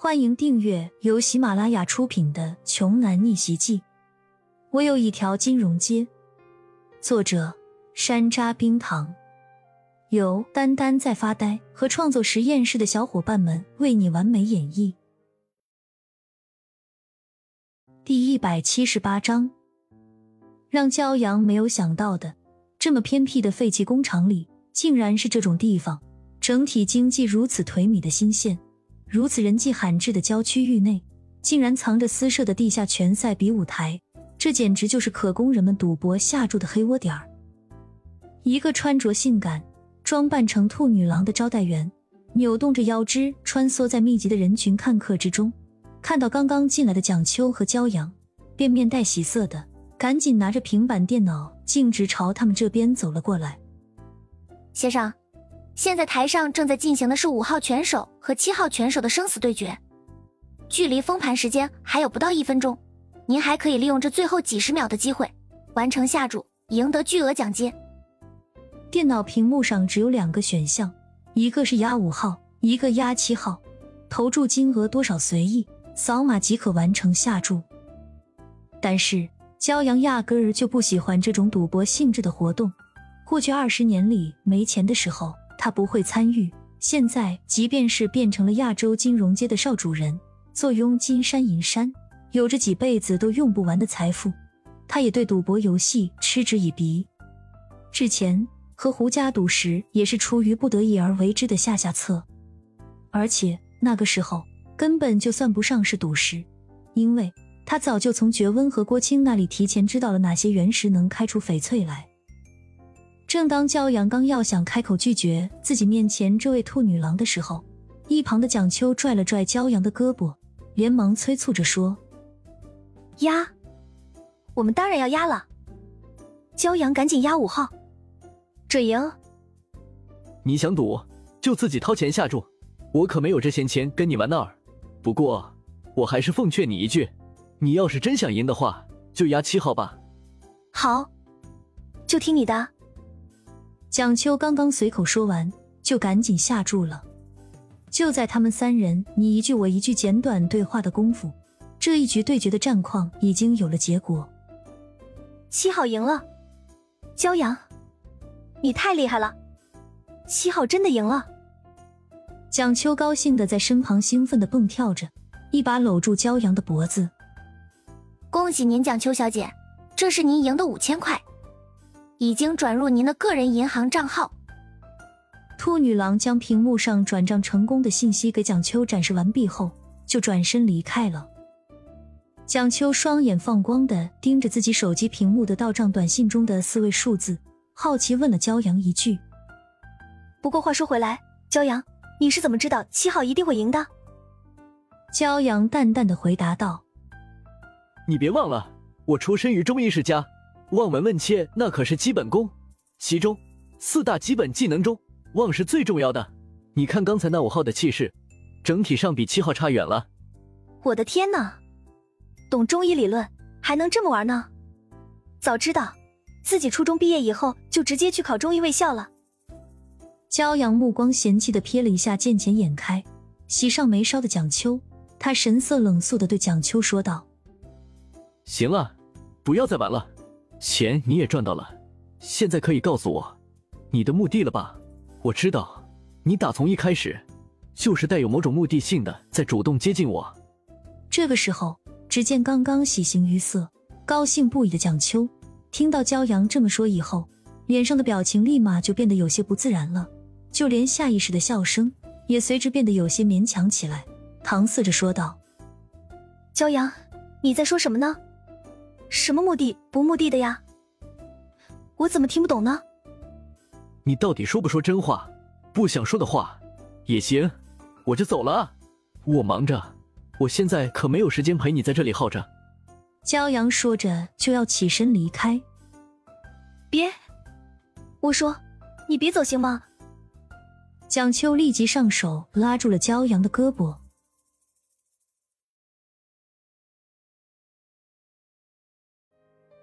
欢迎订阅由喜马拉雅出品的《穷男逆袭记》。我有一条金融街。作者：山楂冰糖，由丹丹在发呆和创作实验室的小伙伴们为你完美演绎。第一百七十八章，让骄阳没有想到的，这么偏僻的废弃工厂里，竟然是这种地方。整体经济如此颓靡的新县。如此人迹罕至的郊区域内，竟然藏着私设的地下拳赛比武台，这简直就是可供人们赌博下注的黑窝点儿。一个穿着性感、装扮成兔女郎的招待员，扭动着腰肢穿梭在密集的人群看客之中，看到刚刚进来的蒋秋和骄阳，便面带喜色的赶紧拿着平板电脑径直朝他们这边走了过来。先生。现在台上正在进行的是五号拳手和七号拳手的生死对决，距离封盘时间还有不到一分钟，您还可以利用这最后几十秒的机会完成下注，赢得巨额奖金。电脑屏幕上只有两个选项，一个是压五号，一个压七号，投注金额多少随意，扫码即可完成下注。但是骄阳压根儿就不喜欢这种赌博性质的活动，过去二十年里没钱的时候。他不会参与。现在，即便是变成了亚洲金融街的少主人，坐拥金山银山，有着几辈子都用不完的财富，他也对赌博游戏嗤之以鼻。之前和胡家赌石，也是出于不得已而为之的下下策。而且那个时候根本就算不上是赌石，因为他早就从觉温和郭青那里提前知道了哪些原石能开出翡翠来。正当骄阳刚要想开口拒绝自己面前这位兔女郎的时候，一旁的蒋秋拽了拽骄阳的胳膊，连忙催促着说：“压，我们当然要压了。骄阳，赶紧压五号，准赢。你想赌，就自己掏钱下注，我可没有这闲钱跟你玩那儿。不过，我还是奉劝你一句，你要是真想赢的话，就压七号吧。好，就听你的。”蒋秋刚刚随口说完，就赶紧下注了。就在他们三人你一句我一句简短对话的功夫，这一局对决的战况已经有了结果。七号赢了，骄阳，你太厉害了！七号真的赢了。蒋秋高兴的在身旁兴奋的蹦跳着，一把搂住骄阳的脖子。恭喜您，蒋秋小姐，这是您赢的五千块。已经转入您的个人银行账号。兔女郎将屏幕上转账成功的信息给蒋秋展示完毕后，就转身离开了。蒋秋双眼放光的盯着自己手机屏幕的到账短信中的四位数字，好奇问了骄阳一句：“不过话说回来，骄阳，你是怎么知道七号一定会赢的？”骄阳淡淡的回答道：“你别忘了，我出身于中医世家。”望闻问切，那可是基本功。其中四大基本技能中，望是最重要的。你看刚才那五号的气势，整体上比七号差远了。我的天哪，懂中医理论还能这么玩呢？早知道自己初中毕业以后就直接去考中医卫校了。骄阳目光嫌弃的瞥了一下见钱眼开、喜上眉梢的蒋秋，他神色冷肃的对蒋秋说道：“行了，不要再玩了。”钱你也赚到了，现在可以告诉我你的目的了吧？我知道你打从一开始就是带有某种目的性的在主动接近我。这个时候，只见刚刚喜形于色、高兴不已的蒋秋，听到骄阳这么说以后，脸上的表情立马就变得有些不自然了，就连下意识的笑声也随之变得有些勉强起来，搪塞着说道：“骄阳，你在说什么呢？”什么目的不目的的呀？我怎么听不懂呢？你到底说不说真话？不想说的话也行，我就走了。我忙着，我现在可没有时间陪你在这里耗着。骄阳说着就要起身离开。别，我说你别走行吗？蒋秋立即上手拉住了骄阳的胳膊。